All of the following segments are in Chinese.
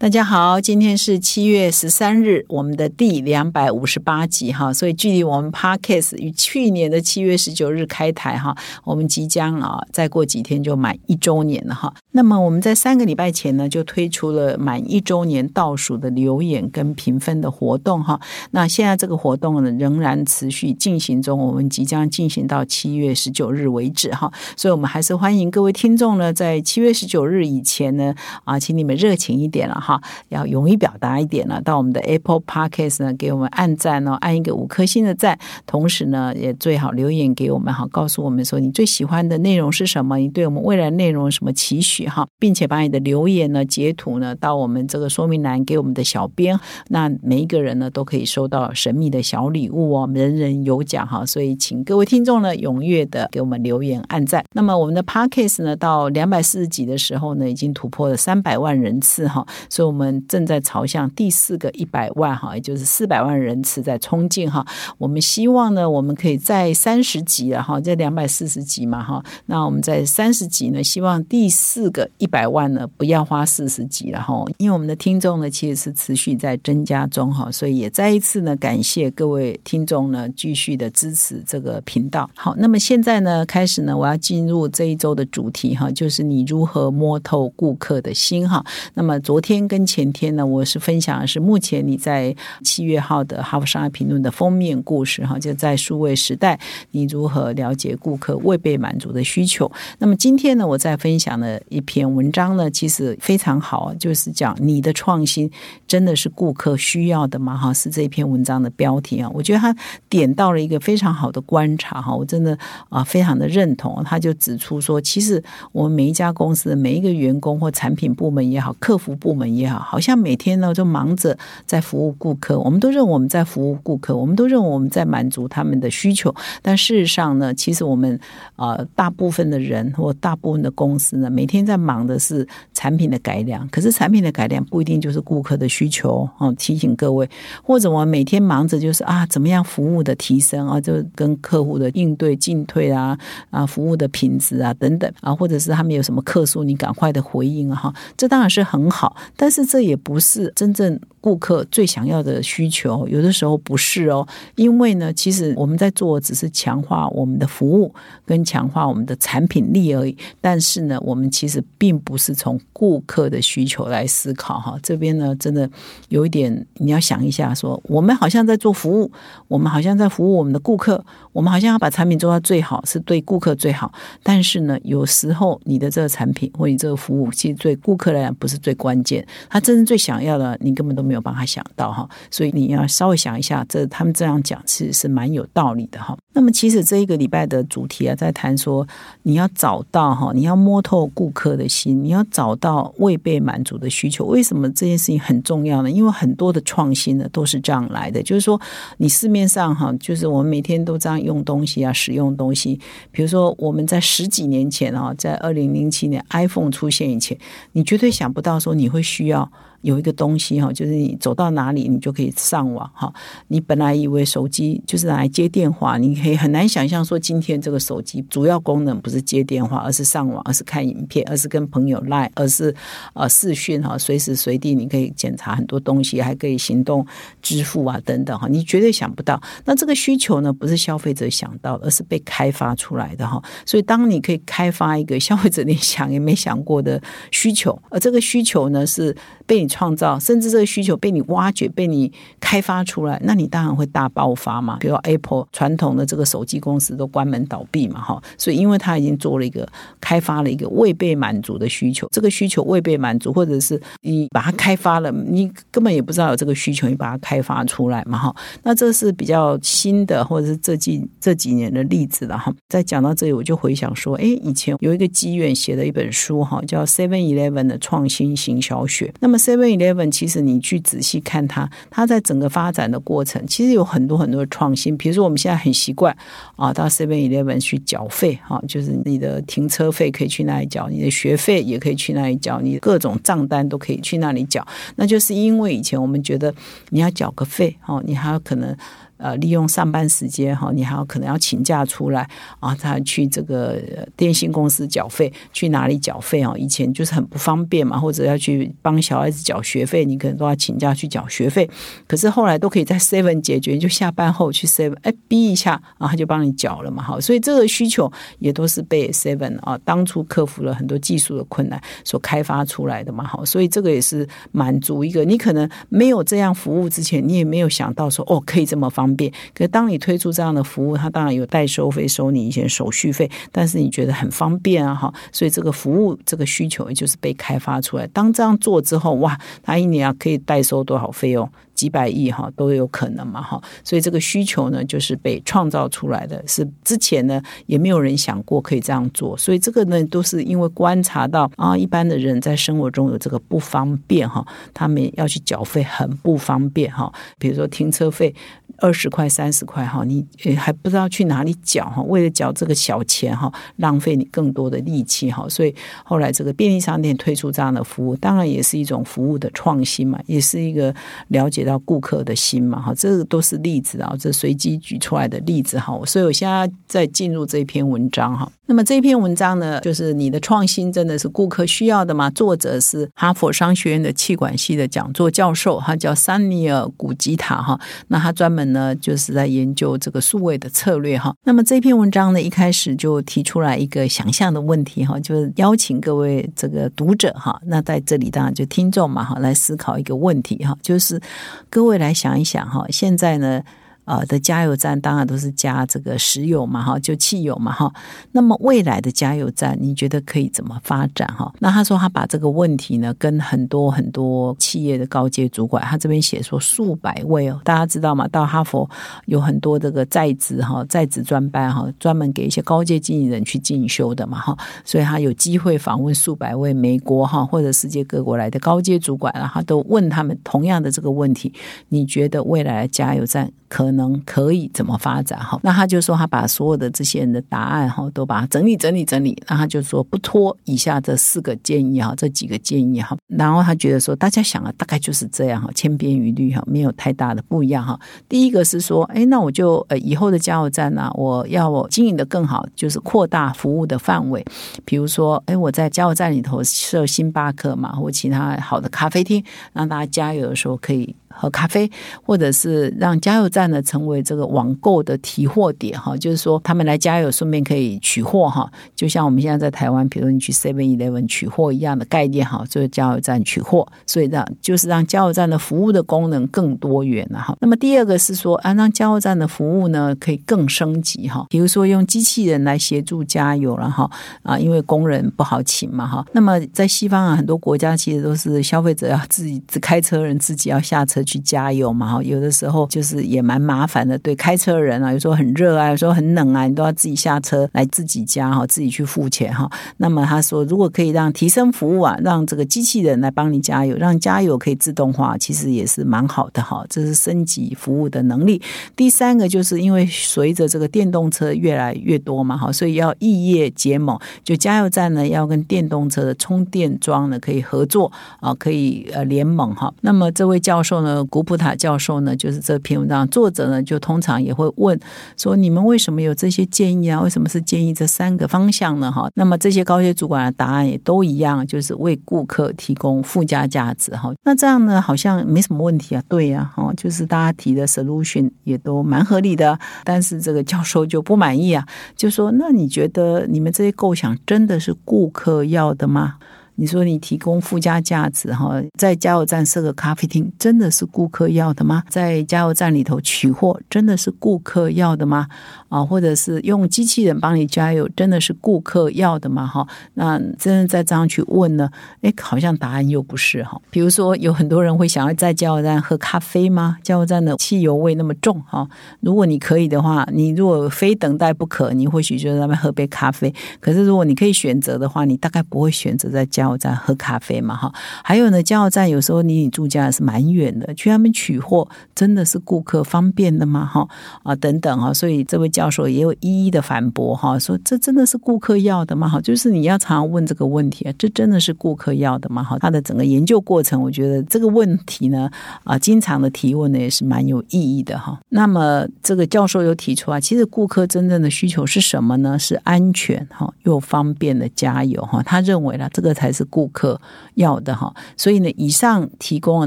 大家好，今天是七月十三日，我们的第两百五十八集哈，所以距离我们 Podcast 与去年的七月十九日开台哈，我们即将啊再过几天就满一周年了哈。那么我们在三个礼拜前呢，就推出了满一周年倒数的留言跟评分的活动哈。那现在这个活动呢仍然持续进行中，我们即将进行到七月十九日为止哈。所以我们还是欢迎各位听众呢，在七月十九日以前呢啊，请你们热情一点了哈。哈，要勇于表达一点呢，到我们的 Apple Podcast 呢，给我们按赞哦，按一个五颗星的赞，同时呢，也最好留言给我们哈，告诉我们说你最喜欢的内容是什么，你对我们未来内容什么期许哈，并且把你的留言呢截图呢到我们这个说明栏给我们的小编，那每一个人呢都可以收到神秘的小礼物哦，人人有奖哈，所以请各位听众呢踊跃的给我们留言按赞。那么我们的 Podcast 呢到两百四十集的时候呢，已经突破了三百万人次哈。所以我们正在朝向第四个一百万哈，也就是四百万人次在冲进哈。我们希望呢，我们可以在三十集了哈，在两百四十集嘛哈。那我们在三十集呢，希望第四个一百万呢，不要花四十集了哈。因为我们的听众呢，其实是持续在增加中哈，所以也再一次呢，感谢各位听众呢，继续的支持这个频道。好，那么现在呢，开始呢，我要进入这一周的主题哈，就是你如何摸透顾客的心哈。那么昨天。跟前天呢，我是分享的是目前你在七月号的《哈佛商业评论》的封面故事哈，就在数位时代，你如何了解顾客未被满足的需求？那么今天呢，我在分享的一篇文章呢，其实非常好，就是讲你的创新真的是顾客需要的吗？哈，是这一篇文章的标题啊。我觉得他点到了一个非常好的观察哈，我真的啊非常的认同。他就指出说，其实我们每一家公司的每一个员工或产品部门也好，客服部门。也好，好像每天呢就忙着在服务顾客，我们都认为我们在服务顾客，我们都认为我们在满足他们的需求。但事实上呢，其实我们呃大部分的人或大部分的公司呢，每天在忙的是产品的改良。可是产品的改良不一定就是顾客的需求哦。提醒各位，或者我们每天忙着就是啊，怎么样服务的提升啊，就跟客户的应对进退啊啊，服务的品质啊等等啊，或者是他们有什么客诉，你赶快的回应哈，这当然是很好，但是这也不是真正顾客最想要的需求，有的时候不是哦。因为呢，其实我们在做只是强化我们的服务跟强化我们的产品力而已。但是呢，我们其实并不是从顾客的需求来思考哈。这边呢，真的有一点你要想一下，说我们好像在做服务，我们好像在服务我们的顾客，我们好像要把产品做到最好，是对顾客最好。但是呢，有时候你的这个产品或你这个服务，其实对顾客来讲不是最关键。他真正最想要的，你根本都没有帮他想到哈，所以你要稍微想一下，这他们这样讲其实是蛮有道理的哈。那么其实这一个礼拜的主题啊，在谈说你要找到哈，你要摸透顾客的心，你要找到未被满足的需求。为什么这件事情很重要呢？因为很多的创新呢都是这样来的，就是说你市面上哈，就是我们每天都这样用东西啊，使用东西。比如说我们在十几年前啊，在二零零七年 iPhone 出现以前，你绝对想不到说你会需需要有一个东西哈，就是你走到哪里你就可以上网哈。你本来以为手机就是来接电话，你可以很难想象说今天这个手机主要功能不是接电话，而是上网，而是看影片，而是跟朋友赖，而是呃视讯哈，随时随地你可以检查很多东西，还可以行动支付啊等等哈。你绝对想不到，那这个需求呢不是消费者想到，而是被开发出来的哈。所以当你可以开发一个消费者连想也没想过的需求，而这个需求呢是被你。创造，甚至这个需求被你挖掘、被你开发出来，那你当然会大爆发嘛。比如 Apple 传统的这个手机公司都关门倒闭嘛，哈。所以，因为它已经做了一个开发了一个未被满足的需求，这个需求未被满足，或者是你把它开发了，你根本也不知道有这个需求，你把它开发出来嘛，哈。那这是比较新的，或者是这几这几年的例子了，哈。再讲到这里，我就回想说，哎，以前有一个机院写的一本书，哈，叫 Seven Eleven 的创新行销学。那么 Seven Seven Eleven 其实你去仔细看它，它在整个发展的过程，其实有很多很多的创新。比如说我们现在很习惯啊，到 Seven Eleven 去缴费，哈，就是你的停车费可以去那里缴，你的学费也可以去那里缴，你各种账单都可以去那里缴。那就是因为以前我们觉得你要缴个费，哈，你还有可能。呃，利用上班时间哈，你还要可能要请假出来啊，他去这个电信公司缴费，去哪里缴费啊？以前就是很不方便嘛，或者要去帮小孩子缴学费，你可能都要请假去缴学费。可是后来都可以在 Seven 解决，就下班后去 Seven，哎，逼一下，然后他就帮你缴了嘛，哈。所以这个需求也都是被 Seven 啊当初克服了很多技术的困难所开发出来的嘛，哈。所以这个也是满足一个你可能没有这样服务之前，你也没有想到说哦，可以这么方。便，可是当你推出这样的服务，它当然有代收费，收你一些手续费，但是你觉得很方便啊，哈，所以这个服务这个需求就是被开发出来。当这样做之后，哇，他一年啊可以代收多少费用？几百亿哈都有可能嘛哈，所以这个需求呢就是被创造出来的，是之前呢也没有人想过可以这样做，所以这个呢都是因为观察到啊，一般的人在生活中有这个不方便哈，他们要去缴费很不方便哈，比如说停车费二十块三十块哈，你还不知道去哪里缴哈，为了缴这个小钱哈，浪费你更多的力气哈，所以后来这个便利商店推出这样的服务，当然也是一种服务的创新嘛，也是一个了解到。到顾客的心嘛，哈，这都是例子啊，这随机举出来的例子哈，所以我现在在进入这篇文章哈。那么这篇文章呢，就是你的创新真的是顾客需要的吗？作者是哈佛商学院的气管系的讲座教授，他叫桑尼尔古吉塔哈。那他专门呢就是在研究这个数位的策略哈。那么这篇文章呢一开始就提出来一个想象的问题哈，就是邀请各位这个读者哈，那在这里当然就听众嘛哈，来思考一个问题哈，就是各位来想一想哈，现在呢。啊的加油站当然都是加这个石油嘛哈，就汽油嘛哈。那么未来的加油站，你觉得可以怎么发展哈？那他说他把这个问题呢，跟很多很多企业的高阶主管，他这边写说数百位哦，大家知道吗？到哈佛有很多这个在职哈，在职专班哈，专门给一些高阶经理人去进修的嘛哈。所以他有机会访问数百位美国哈或者世界各国来的高阶主管，然后都问他们同样的这个问题：你觉得未来的加油站可能？可以怎么发展哈？那他就说他把所有的这些人的答案哈都把它整理整理整理，那他就说不拖以下这四个建议哈，这几个建议哈。然后他觉得说大家想的大概就是这样哈，千篇一律哈，没有太大的不一样哈。第一个是说，哎，那我就呃以后的加油站呢，我要我经营的更好，就是扩大服务的范围，比如说，哎，我在加油站里头设星巴克嘛，或其他好的咖啡厅，让大家加油的时候可以。喝咖啡，或者是让加油站呢成为这个网购的提货点哈，就是说他们来加油顺便可以取货哈，就像我们现在在台湾，比如你去 Seven Eleven 取货一样的概念哈，就是加油站取货，所以让就是让加油站的服务的功能更多元了哈。那么第二个是说啊，让加油站的服务呢可以更升级哈，比如说用机器人来协助加油了哈啊，因为工人不好请嘛哈。那么在西方啊，很多国家其实都是消费者要自己开车人自己要下车。去加油嘛哈，有的时候就是也蛮麻烦的。对开车人啊，有时候很热啊，有时候很冷啊，你都要自己下车来自己加哈，自己去付钱哈。那么他说，如果可以让提升服务啊，让这个机器人来帮你加油，让加油可以自动化，其实也是蛮好的哈。这是升级服务的能力。第三个就是因为随着这个电动车越来越多嘛哈，所以要异业结盟，就加油站呢要跟电动车的充电桩呢可以合作啊，可以呃联盟哈。那么这位教授呢？呃，古普塔教授呢，就是这篇文章作者呢，就通常也会问说：你们为什么有这些建议啊？为什么是建议这三个方向呢？哈，那么这些高阶主管的答案也都一样，就是为顾客提供附加价值。哈，那这样呢，好像没什么问题啊。对呀，哈，就是大家提的 solution 也都蛮合理的。但是这个教授就不满意啊，就说：那你觉得你们这些构想真的是顾客要的吗？你说你提供附加价值哈，在加油站设个咖啡厅，真的是顾客要的吗？在加油站里头取货，真的是顾客要的吗？啊，或者是用机器人帮你加油，真的是顾客要的吗？哈，那真的再这样去问呢？哎，好像答案又不是哈。比如说，有很多人会想要在加油站喝咖啡吗？加油站的汽油味那么重哈。如果你可以的话，你如果非等待不可，你或许就在那边喝杯咖啡。可是如果你可以选择的话，你大概不会选择在加。油站喝咖啡嘛哈。还有呢，加油站有时候离你住家是蛮远的，去他们取货真的是顾客方便的吗哈啊等等哈。所以这位教授也有一一的反驳哈，说这真的是顾客要的吗？哈，就是你要常常问这个问题啊，这真的是顾客要的吗？哈，他的整个研究过程，我觉得这个问题呢啊，经常的提问呢也是蛮有意义的哈。那么这个教授又提出啊，其实顾客真正的需求是什么呢？是安全哈又方便的加油哈。他认为呢，这个才是是顾客要的哈。所以呢，以上提供的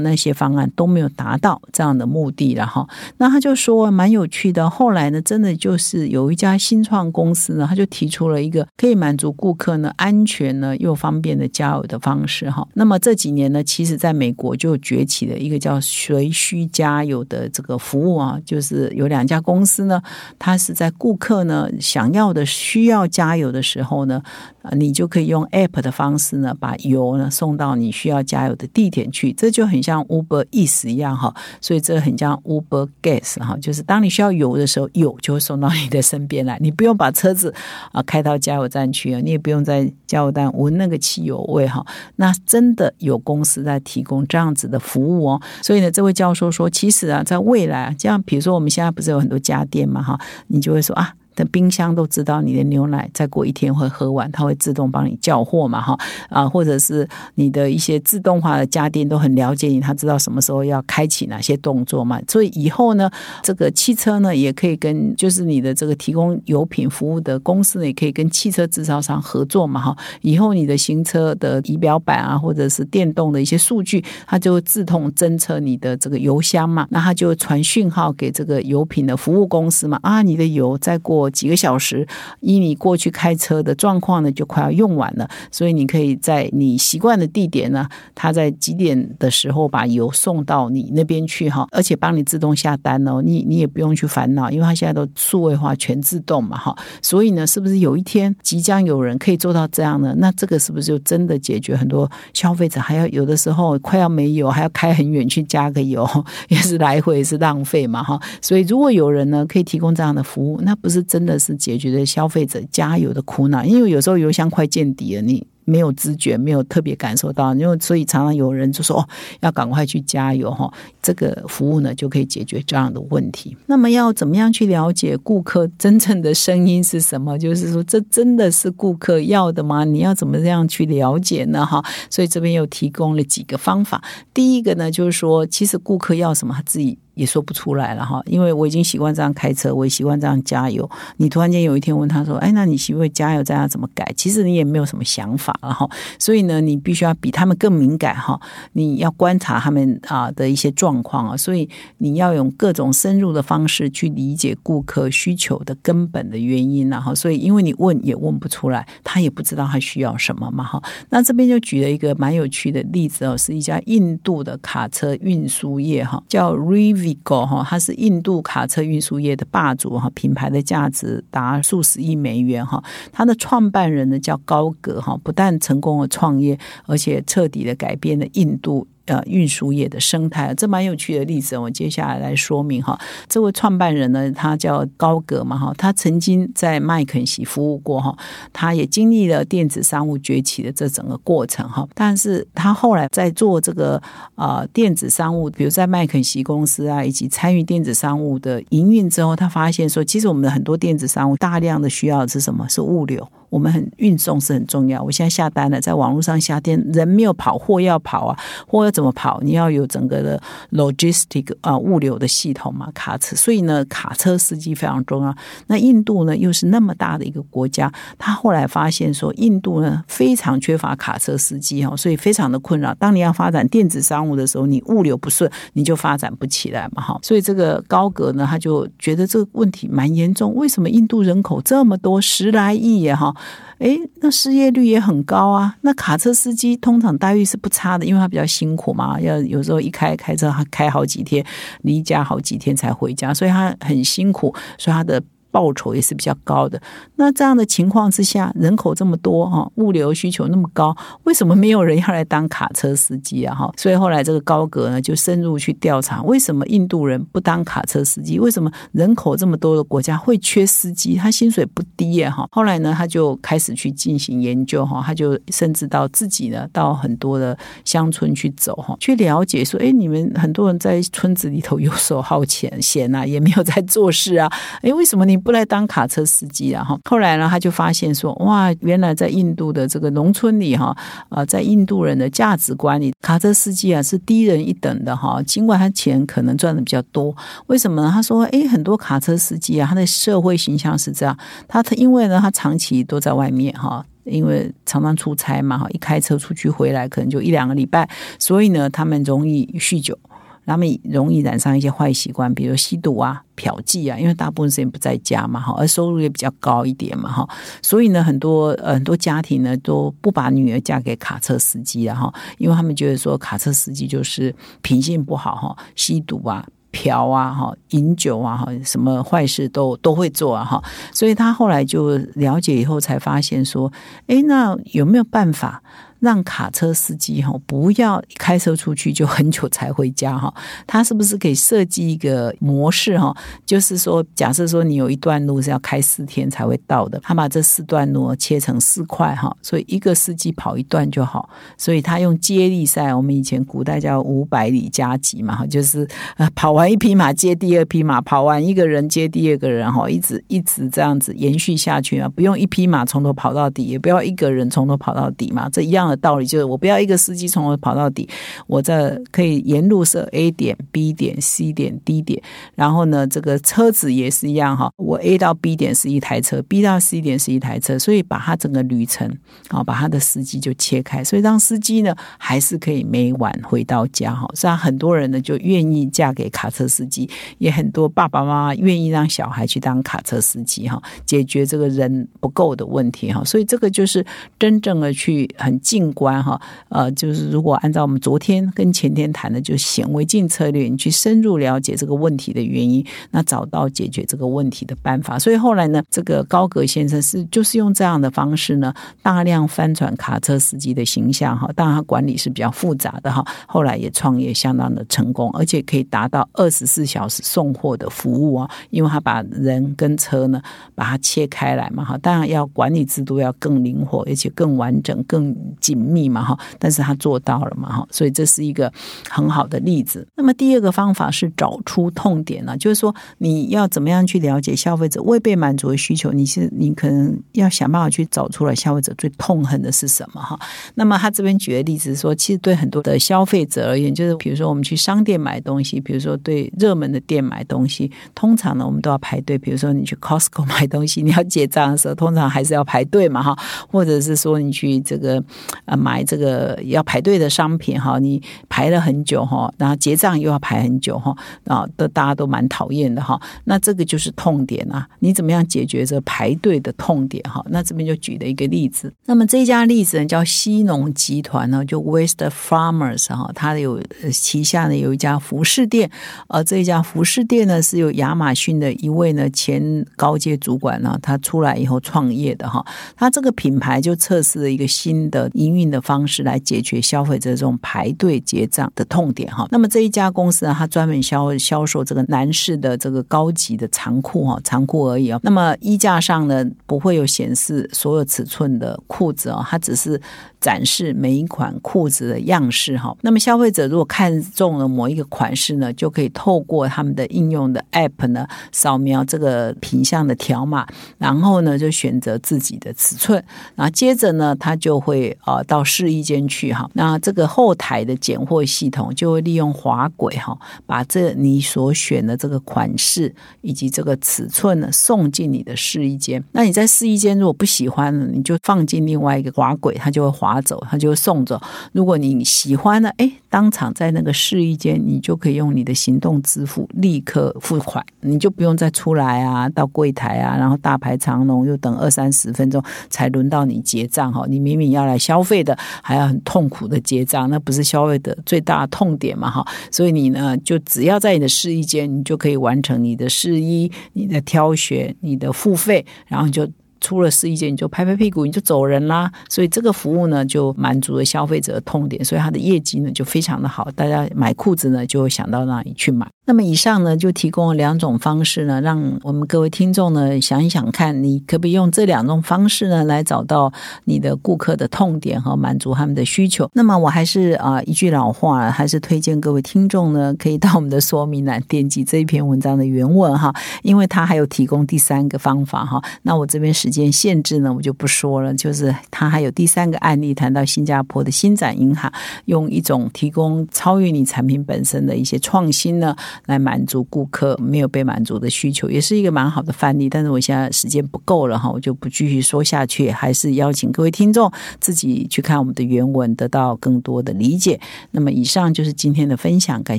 那些方案都没有达到这样的目的了哈。那他就说蛮有趣的。后来呢，真的就是有一家新创公司呢，他就提出了一个可以满足顾客呢安全呢又方便的加油的方式哈。那么这几年呢，其实在美国就崛起了一个叫随需加油的这个服务啊，就是有两家公司呢，它是在顾客呢想要的需要加油的时候呢，啊，你就可以用 App 的方式呢，把油呢送到你需要加油的地点去，这就很像 Uber e a s 一样哈。所以这很像 Uber Gas 哈，就是当你需要油的时候，油就会送到你的身边来，你不用把车子啊开到加油站去啊，你也不用在加油站闻那个汽油味哈。那真的有公司在提供这样子的服务哦。所以呢，这位教授说，其实啊，在未来啊，这样比如说我们现在不是有很多家电嘛哈，你就会说啊。的冰箱都知道你的牛奶再过一天会喝完，它会自动帮你叫货嘛？哈啊，或者是你的一些自动化的家电都很了解你，它知道什么时候要开启哪些动作嘛？所以以后呢，这个汽车呢也可以跟就是你的这个提供油品服务的公司呢，也可以跟汽车制造商合作嘛？哈，以后你的行车的仪表板啊，或者是电动的一些数据，它就会自动侦测你的这个油箱嘛，那它就传讯号给这个油品的服务公司嘛？啊，你的油再过。几个小时，依你过去开车的状况呢，就快要用完了。所以你可以在你习惯的地点呢，他在几点的时候把油送到你那边去哈，而且帮你自动下单哦，你你也不用去烦恼，因为他现在都数位化全自动嘛哈。所以呢，是不是有一天即将有人可以做到这样呢？那这个是不是就真的解决很多消费者还要有的时候快要没油，还要开很远去加个油，也是来回是浪费嘛哈。所以如果有人呢可以提供这样的服务，那不是真的是解决了消费者加油的苦恼，因为有时候油箱快见底了，你。没有知觉，没有特别感受到，因为所以常常有人就说哦，要赶快去加油哈，这个服务呢就可以解决这样的问题。那么要怎么样去了解顾客真正的声音是什么？就是说，这真的是顾客要的吗？你要怎么样去了解呢？哈，所以这边又提供了几个方法。第一个呢，就是说，其实顾客要什么，他自己。也说不出来了哈，因为我已经习惯这样开车，我也习惯这样加油。你突然间有一天问他说：“哎，那你习惯加油这样怎么改？”其实你也没有什么想法了哈。所以呢，你必须要比他们更敏感哈。你要观察他们啊的一些状况啊，所以你要用各种深入的方式去理解顾客需求的根本的原因然后，所以因为你问也问不出来，他也不知道他需要什么嘛哈。那这边就举了一个蛮有趣的例子哦，是一家印度的卡车运输业哈，叫 Riv。Vigo 哈，它是印度卡车运输业的霸主哈，品牌的价值达数十亿美元哈。它的创办人呢叫高格哈，不但成功的创业，而且彻底的改变了印度。呃，运输业的生态，这蛮有趣的例子。我接下来来说明哈。这位创办人呢，他叫高格嘛哈，他曾经在麦肯锡服务过哈，他也经历了电子商务崛起的这整个过程哈。但是他后来在做这个呃电子商务，比如在麦肯锡公司啊，以及参与电子商务的营运之后，他发现说，其实我们的很多电子商务大量的需要的是什么？是物流。我们很运送是很重要。我现在下单了，在网络上下单，人没有跑，货要跑啊，货要怎么跑？你要有整个的 logistic 啊物流的系统嘛，卡车。所以呢，卡车司机非常重要。那印度呢，又是那么大的一个国家，他后来发现说，印度呢非常缺乏卡车司机哈，所以非常的困扰。当你要发展电子商务的时候，你物流不顺，你就发展不起来嘛哈。所以这个高格呢，他就觉得这个问题蛮严重。为什么印度人口这么多，十来亿也哈？哎，那失业率也很高啊。那卡车司机通常待遇是不差的，因为他比较辛苦嘛，要有时候一开开车，他开好几天，离家好几天才回家，所以他很辛苦，所以他的报酬也是比较高的。那这样的情况之下，人口这么多哈，物流需求那么高，为什么没有人要来当卡车司机啊？哈，所以后来这个高格呢就深入去调查，为什么印度人不当卡车司机？为什么人口这么多的国家会缺司机？他薪水不低耶哈。后来呢，他就开始去进行研究哈，他就甚至到自己呢到很多的乡村去走哈，去了解说，哎，你们很多人在村子里头游手好闲闲啊，也没有在做事啊，哎，为什么你不来当卡车司机啊？哈，后来呢，他就发现说，哇，原来在印度的这个农村里哈，呃，在印度人的价值观里，卡车司机啊是低人一等的哈，尽管他钱可能赚的比较多，为什么呢？他说，哎，很多卡车司机啊，他的社会形象是这样，他他因为呢，他长期都在外面哈。因为常常出差嘛，哈，一开车出去回来可能就一两个礼拜，所以呢，他们容易酗酒，他们容易染上一些坏习惯，比如吸毒啊、嫖妓啊。因为大部分时间不在家嘛，哈，而收入也比较高一点嘛，哈，所以呢，很多很多家庭呢都不把女儿嫁给卡车司机了，哈，因为他们觉得说卡车司机就是品性不好，哈，吸毒啊。嫖啊，哈，饮酒啊，哈，什么坏事都都会做啊，哈，所以他后来就了解以后，才发现说，哎，那有没有办法？让卡车司机哈不要开车出去就很久才回家哈，他是不是可以设计一个模式哈？就是说，假设说你有一段路是要开四天才会到的，他把这四段路切成四块哈，所以一个司机跑一段就好。所以他用接力赛，我们以前古代叫五百里加急嘛，就是呃跑完一匹马接第二匹马，跑完一个人接第二个人哈，一直一直这样子延续下去啊，不用一匹马从头跑到底，也不要一个人从头跑到底嘛，这一样的。道理就是，我不要一个司机从头跑到底，我这可以沿路设 A 点、B 点、C 点、D 点，然后呢，这个车子也是一样哈，我 A 到 B 点是一台车，B 到 C 点是一台车，所以把它整个旅程啊，把他的司机就切开，所以让司机呢还是可以每晚回到家哈。虽然很多人呢就愿意嫁给卡车司机，也很多爸爸妈妈愿意让小孩去当卡车司机哈，解决这个人不够的问题哈。所以这个就是真正的去很近近。观哈，呃，就是如果按照我们昨天跟前天谈的，就显微镜策略，你去深入了解这个问题的原因，那找到解决这个问题的办法。所以后来呢，这个高格先生是就是用这样的方式呢，大量翻转卡车司机的形象哈。当然，他管理是比较复杂的哈。后来也创业相当的成功，而且可以达到二十四小时送货的服务啊。因为他把人跟车呢把它切开来嘛哈。当然要管理制度要更灵活，而且更完整、更。紧密嘛哈，但是他做到了嘛哈，所以这是一个很好的例子。那么第二个方法是找出痛点呢，就是说你要怎么样去了解消费者未被满足的需求，你是你可能要想办法去找出来消费者最痛恨的是什么哈。那么他这边举的例子说，其实对很多的消费者而言，就是比如说我们去商店买东西，比如说对热门的店买东西，通常呢我们都要排队。比如说你去 Costco 买东西，你要结账的时候，通常还是要排队嘛哈，或者是说你去这个。啊，买这个要排队的商品哈，你排了很久哈，然后结账又要排很久哈，啊，都大家都蛮讨厌的哈。那这个就是痛点啊，你怎么样解决这排队的痛点哈？那这边就举了一个例子。那么这家例子呢，叫西农集团呢，就 West Farmers 哈，它有旗下呢有一家服饰店，呃，这一家服饰店呢是由亚马逊的一位呢前高阶主管呢，他出来以后创业的哈。他这个品牌就测试了一个新的营运的方式来解决消费者这种排队结账的痛点哈。那么这一家公司呢，它专门销销售这个男士的这个高级的长裤哈，长裤而已哦。那么衣架上呢，不会有显示所有尺寸的裤子哦，它只是。展示每一款裤子的样式哈，那么消费者如果看中了某一个款式呢，就可以透过他们的应用的 App 呢，扫描这个品相的条码，然后呢就选择自己的尺寸，然后接着呢，他就会呃到试衣间去哈，那这个后台的拣货系统就会利用滑轨哈，把这你所选的这个款式以及这个尺寸呢送进你的试衣间。那你在试衣间如果不喜欢了，你就放进另外一个滑轨，它就会滑。走，它就会送走。如果你喜欢呢，哎，当场在那个试衣间，你就可以用你的行动支付立刻付款，你就不用再出来啊，到柜台啊，然后大排长龙，又等二三十分钟才轮到你结账哈。你明明要来消费的，还要很痛苦的结账，那不是消费的最大痛点嘛，哈，所以你呢就只要在你的试衣间，你就可以完成你的试衣、你的挑选、你的付费，然后就。出了试衣间你就拍拍屁股你就走人啦，所以这个服务呢就满足了消费者的痛点，所以它的业绩呢就非常的好，大家买裤子呢就想到那里去买。那么以上呢就提供了两种方式呢，让我们各位听众呢想一想看，你可不可以用这两种方式呢来找到你的顾客的痛点和满足他们的需求？那么我还是啊一句老话，还是推荐各位听众呢可以到我们的说明栏点击这一篇文章的原文哈，因为它还有提供第三个方法哈。那我这边时间限制呢，我就不说了，就是它还有第三个案例谈到新加坡的新展银行用一种提供超越你产品本身的一些创新呢。来满足顾客没有被满足的需求，也是一个蛮好的范例。但是我现在时间不够了哈，我就不继续说下去，还是邀请各位听众自己去看我们的原文，得到更多的理解。那么以上就是今天的分享，感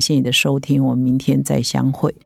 谢你的收听，我们明天再相会。